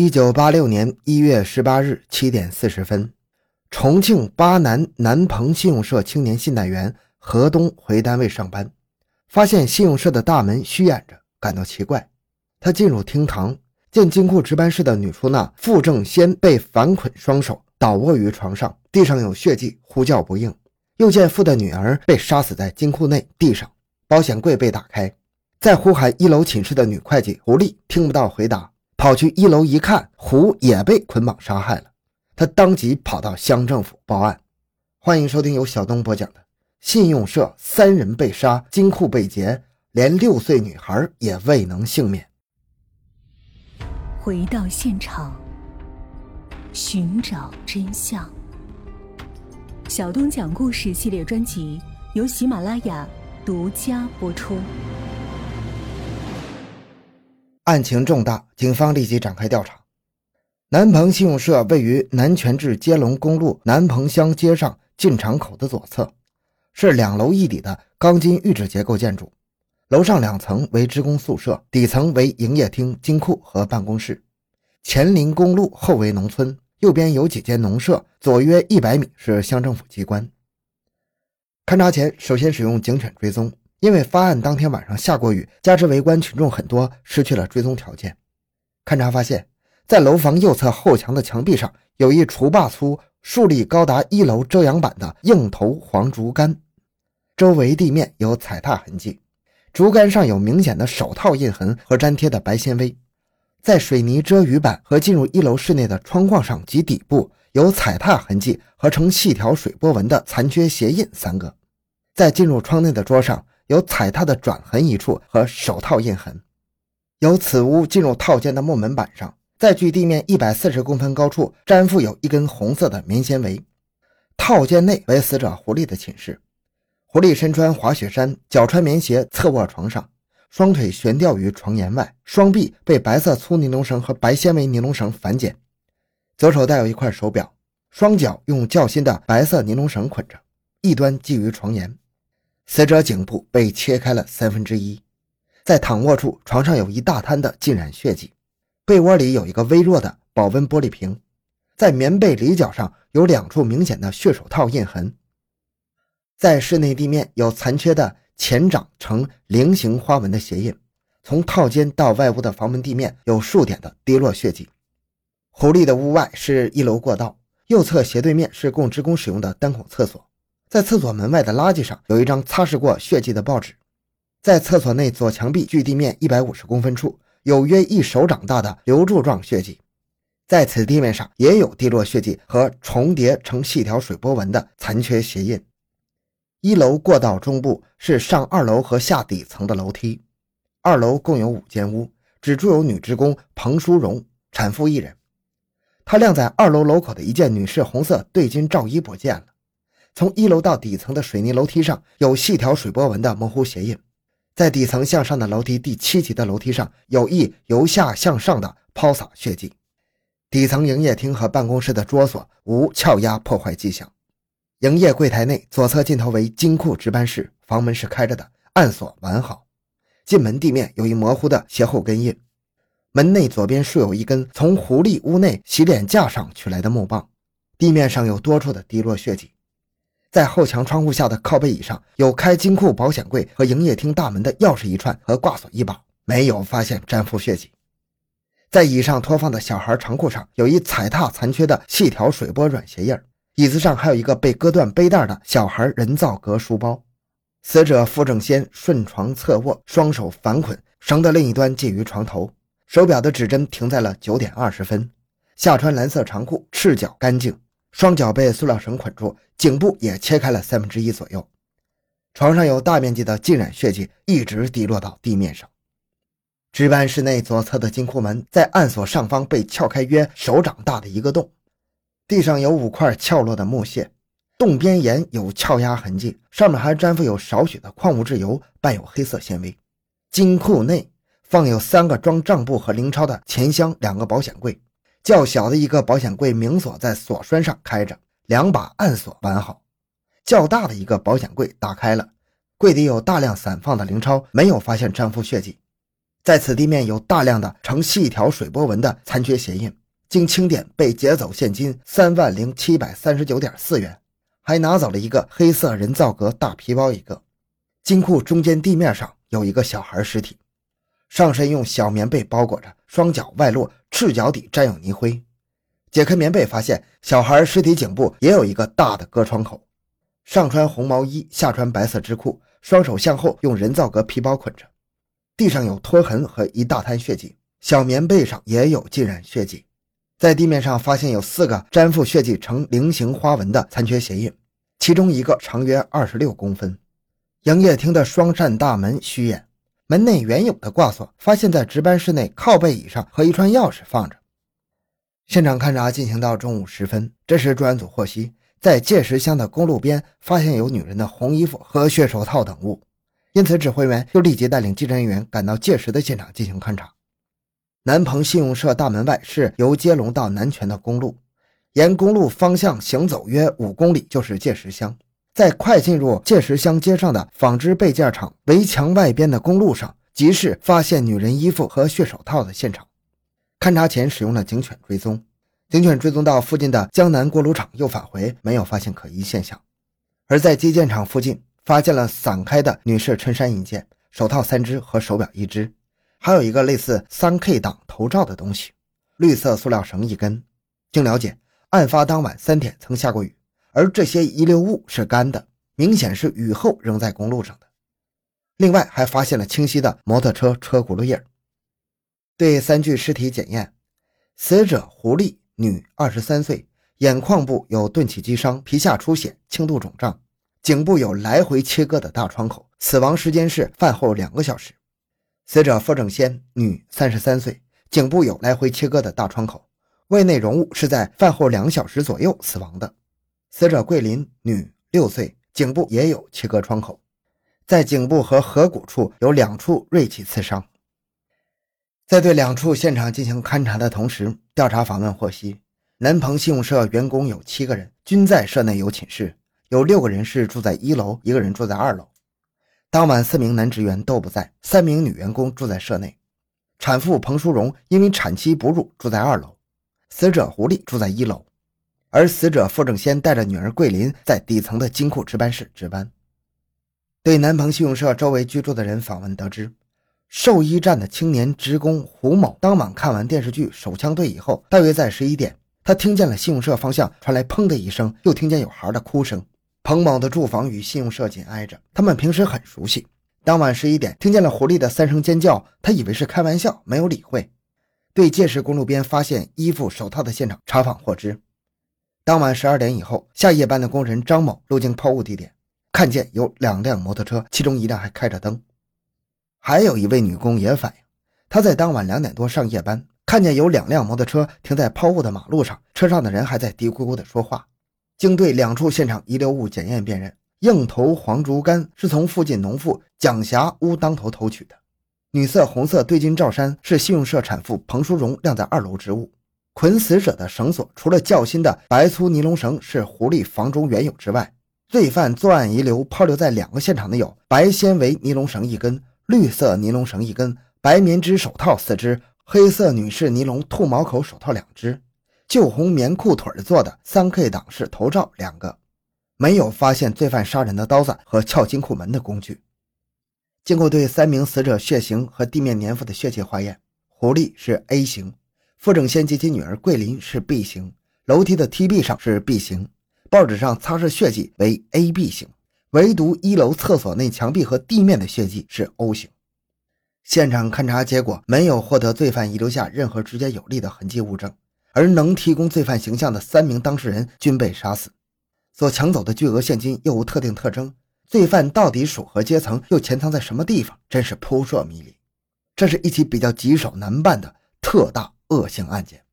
一九八六年一月十八日七点四十分，重庆巴南南鹏信用社青年信贷员何东回单位上班，发现信用社的大门虚掩着，感到奇怪。他进入厅堂，见金库值班室的女出纳傅正先被反捆双手，倒卧于床上，地上有血迹，呼叫不应。又见傅的女儿被杀死在金库内地上，保险柜被打开。在呼喊一楼寝室的女会计胡丽，听不到回答。跑去一楼一看，胡也被捆绑杀害了。他当即跑到乡政府报案。欢迎收听由小东播讲的《信用社三人被杀，金库被劫，连六岁女孩也未能幸免》。回到现场，寻找真相。小东讲故事系列专辑由喜马拉雅独家播出。案情重大，警方立即展开调查。南鹏信用社位于南泉至接龙公路南鹏乡街上进场口的左侧，是两楼一底的钢筋预制结构建筑。楼上两层为职工宿舍，底层为营业厅、金库和办公室。前临公路，后为农村，右边有几间农舍，左约一百米是乡政府机关。勘查前，首先使用警犬追踪。因为发案当天晚上下过雨，加之围观群众很多，失去了追踪条件。勘查发现，在楼房右侧后墙的墙壁上有一锄把粗、竖立高达一楼遮阳板的硬头黄竹竿，周围地面有踩踏痕迹，竹竿上有明显的手套印痕和粘贴的白纤维。在水泥遮雨板和进入一楼室内的窗框上及底部有踩踏痕迹和呈细条水波纹的残缺鞋印三个。在进入窗内的桌上。有踩踏的转痕一处和手套印痕，由此屋进入套间的木门板上，在距地面一百四十公分高处粘附有一根红色的棉纤维。套间内为死者胡丽的寝室，狐狸身穿滑雪衫，脚穿棉鞋，侧卧床上，双腿悬吊于床沿外，双臂被白色粗尼龙绳和白纤维尼龙绳反剪，左手戴有一块手表，双脚用较新的白色尼龙绳捆着，一端系于床沿。死者颈部被切开了三分之一，在躺卧处，床上有一大滩的浸染血迹，被窝里有一个微弱的保温玻璃瓶，在棉被里角上有两处明显的血手套印痕，在室内地面有残缺的前掌呈菱形花纹的鞋印，从套间到外屋的房门地面有数点的滴落血迹。狐狸的屋外是一楼过道，右侧斜对面是供职工使用的单孔厕所。在厕所门外的垃圾上有一张擦拭过血迹的报纸，在厕所内左墙壁距地面一百五十公分处有约一手掌大的流柱状血迹，在此地面上也有滴落血迹和重叠成细条水波纹的残缺鞋印。一楼过道中部是上二楼和下底层的楼梯，二楼共有五间屋，只住有女职工彭淑荣，产妇一人。她晾在二楼楼口的一件女士红色对襟罩衣不见了。从一楼到底层的水泥楼梯上有细条水波纹的模糊鞋印，在底层向上的楼梯第七级的楼梯上有一由下向上的抛洒血迹。底层营业厅和办公室的桌锁无撬压破坏迹象。营业柜台内左侧尽头为金库值班室，房门是开着的，暗锁完好。进门地面有一模糊的鞋后跟印。门内左边竖有一根从狐狸屋内洗脸架上取来的木棒，地面上有多处的滴落血迹。在后墙窗户下的靠背椅上有开金库保险柜和营业厅大门的钥匙一串和挂锁一把，没有发现沾附血迹。在椅上拖放的小孩长裤上有一踩踏残缺的细条水波软鞋印椅子上还有一个被割断背带的小孩人造革书包。死者傅正先顺床侧卧，双手反捆，绳的另一端系于床头，手表的指针停在了九点二十分。下穿蓝色长裤，赤脚干净。双脚被塑料绳捆住，颈部也切开了三分之一左右。床上有大面积的浸染血迹，一直滴落到地面上。值班室内左侧的金库门在暗锁上方被撬开约手掌大的一个洞，地上有五块撬落的木屑，洞边沿有撬压痕迹，上面还粘附有少许的矿物质油，伴有黑色纤维。金库内放有三个装账簿和零钞的钱箱，两个保险柜。较小的一个保险柜明锁在锁栓上开着，两把暗锁完好。较大的一个保险柜打开了，柜底有大量散放的零钞，没有发现沾附血迹。在此地面有大量的呈细条水波纹的残缺鞋印，经清点被劫走现金三万零七百三十九点四元，还拿走了一个黑色人造革大皮包一个。金库中间地面上有一个小孩尸体，上身用小棉被包裹着，双脚外露，赤脚底沾有泥灰。解开棉被，发现小孩尸体颈部也有一个大的割创口，上穿红毛衣，下穿白色织裤，双手向后用人造革皮包捆着。地上有拖痕和一大滩血迹，小棉被上也有浸染血迹。在地面上发现有四个粘附血迹呈菱形花纹的残缺鞋印，其中一个长约二十六公分。营业厅的双扇大门虚掩，门内原有的挂锁发现在值班室内靠背椅上和一串钥匙放着。现场勘查进行到中午时分，这时专案组获悉，在界石乡的公路边发现有女人的红衣服和血手套等物，因此指挥员又立即带领技侦人员赶到界石的现场进行勘查。南鹏信用社大门外是由接龙到南泉的公路，沿公路方向行走约五公里就是界石乡。在快进入界石乡街上的纺织备件厂围墙外边的公路上，即是发现女人衣服和血手套的现场。勘查前使用了警犬追踪，警犬追踪到附近的江南锅炉厂又返回，没有发现可疑现象。而在基建厂附近发现了散开的女士衬衫一件、手套三只和手表一只，还有一个类似三 K 档头罩的东西，绿色塑料绳一根。经了解，案发当晚三点曾下过雨，而这些遗留物是干的，明显是雨后扔在公路上的。另外还发现了清晰的摩托车车轱辘印。对三具尸体检验，死者胡丽，女，二十三岁，眼眶部有钝器击伤，皮下出血，轻度肿胀，颈部有来回切割的大创口，死亡时间是饭后两个小时。死者付正先，女，三十三岁，颈部有来回切割的大创口，胃内容物是在饭后两小时左右死亡的。死者桂林，女，六岁，颈部也有切割创口，在颈部和颌骨处有两处锐器刺伤。在对两处现场进行勘查的同时，调查访问获悉，南鹏信用社员工有七个人，均在社内有寝室，有六个人是住在一楼，一个人住在二楼。当晚四名男职员都不在，三名女员工住在社内。产妇彭淑荣因为产期哺乳住在二楼，死者胡丽住在一楼，而死者傅正先带着女儿桂林在底层的金库值班室值班。对南鹏信用社周围居住的人访问得知。兽医站的青年职工胡某当晚看完电视剧《手枪队》以后，大约在十一点，他听见了信用社方向传来“砰”的一声，又听见有孩的哭声。彭某的住房与信用社紧挨着，他们平时很熟悉。当晚十一点，听见了狐狸的三声尖叫，他以为是开玩笑，没有理会。对界石公路边发现衣服、手套的现场查访获知，当晚十二点以后，下夜班的工人张某路经抛物地点，看见有两辆摩托车，其中一辆还开着灯。还有一位女工也反映，她在当晚两点多上夜班，看见有两辆摩托车停在抛物的马路上，车上的人还在嘀咕咕的说话。经对两处现场遗留物检验辨认，硬头黄竹竿是从附近农妇蒋霞屋当头偷取的，女色红色对襟罩衫是信用社产妇彭淑荣晾在二楼之物，捆死者的绳索除了较新的白粗尼龙绳是狐狸房中原有之外，罪犯作案遗留抛留在两个现场的有白纤维尼龙绳一根。绿色尼龙绳一根，白棉织手套四只，黑色女士尼龙兔毛口手套两只，旧红棉裤腿做的三 K 档式头罩两个，没有发现罪犯杀人的刀子和撬金库门的工具。经过对三名死者血型和地面粘附的血迹化验，狐狸是 A 型，傅正先及其女儿桂林是 B 型，楼梯的梯壁上是 B 型，报纸上擦拭血迹为 AB 型。唯独一楼厕所内墙壁和地面的血迹是 O 型。现场勘查结果没有获得罪犯遗留下任何直接有力的痕迹物证，而能提供罪犯形象的三名当事人均被杀死。所抢走的巨额现金又无特定特征，罪犯到底属何阶层，又潜藏在什么地方，真是扑朔迷离。这是一起比较棘手难办的特大恶性案件。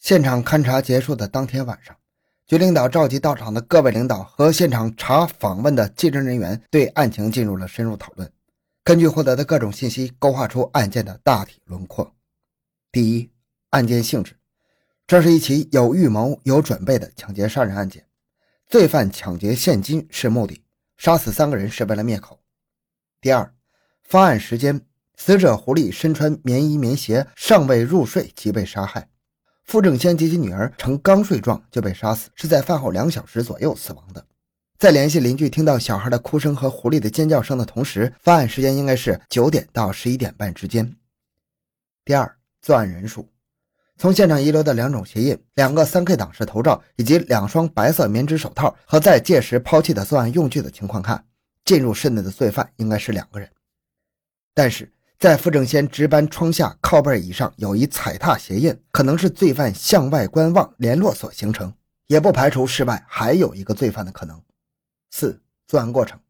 现场勘查结束的当天晚上。局领导召集到场的各位领导和现场查访问的技侦人员，对案情进入了深入讨论。根据获得的各种信息，勾画出案件的大体轮廓。第一，案件性质，这是一起有预谋、有准备的抢劫杀人案件。罪犯抢劫现金是目的，杀死三个人是为了灭口。第二，发案时间，死者狐狸身穿棉衣棉鞋，尚未入睡即被杀害。傅正先及其女儿呈刚睡状就被杀死，是在饭后两小时左右死亡的。在联系邻居听到小孩的哭声和狐狸的尖叫声的同时，发案时间应该是九点到十一点半之间。第二，作案人数。从现场遗留的两种鞋印、两个 3K 档式头罩以及两双白色棉质手套和在届时抛弃的作案用具的情况看，进入室内的罪犯应该是两个人。但是在傅正先值班窗下靠背椅上有一踩踏鞋印，可能是罪犯向外观望联络所形成，也不排除室外还有一个罪犯的可能。四、作案过程，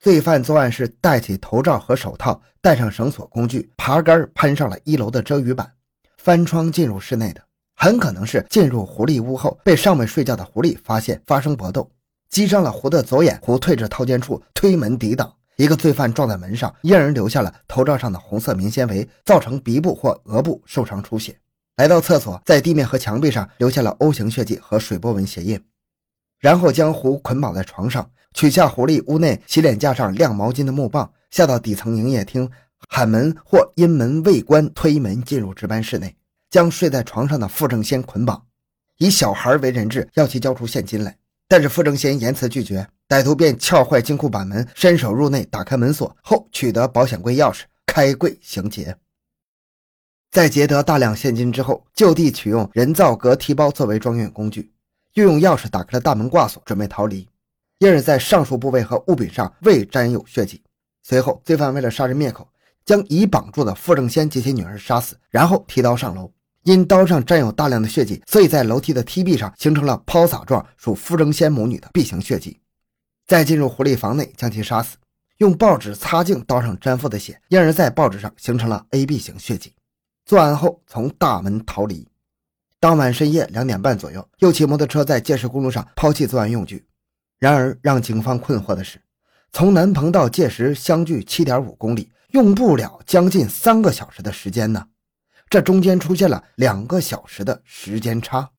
罪犯作案是戴起头罩和手套，带上绳索工具，爬杆攀上了一楼的遮雨板。翻窗进入室内的，很可能是进入狐狸屋后被尚未睡觉的狐狸发现，发生搏斗，击伤了狐的左眼，狐退至套间处推门抵挡，一个罪犯撞在门上，因而留下了头罩上的红色棉纤维，造成鼻部或额部受伤出血。来到厕所，在地面和墙壁上留下了 O 型血迹和水波纹鞋印，然后将狐捆绑在床上，取下狐狸屋内洗脸架上晾毛巾的木棒，下到底层营业厅。喊门或因门未关，推门进入值班室内，将睡在床上的傅正先捆绑，以小孩为人质，要其交出现金来。但是傅正先严词拒绝，歹徒便撬坏金库板门，伸手入内打开门锁后，取得保险柜钥匙，开柜行劫。在劫得大量现金之后，就地取用人造革提包作为装运工具，又用钥匙打开了大门挂锁，准备逃离。因而，在上述部位和物品上未沾有血迹。随后，罪犯为了杀人灭口。将已绑住的傅正先及其女儿杀死，然后提刀上楼。因刀上沾有大量的血迹，所以在楼梯的梯壁上形成了抛洒状，属傅正先母女的 B 型血迹。再进入狐狸房内将其杀死，用报纸擦净刀上沾附的血，因而，在报纸上形成了 AB 型血迹。作案后从大门逃离。当晚深夜两点半左右，又骑摩托车在界石公路上抛弃作案用具。然而，让警方困惑的是，从南鹏到界石相距七点五公里。用不了将近三个小时的时间呢，这中间出现了两个小时的时间差。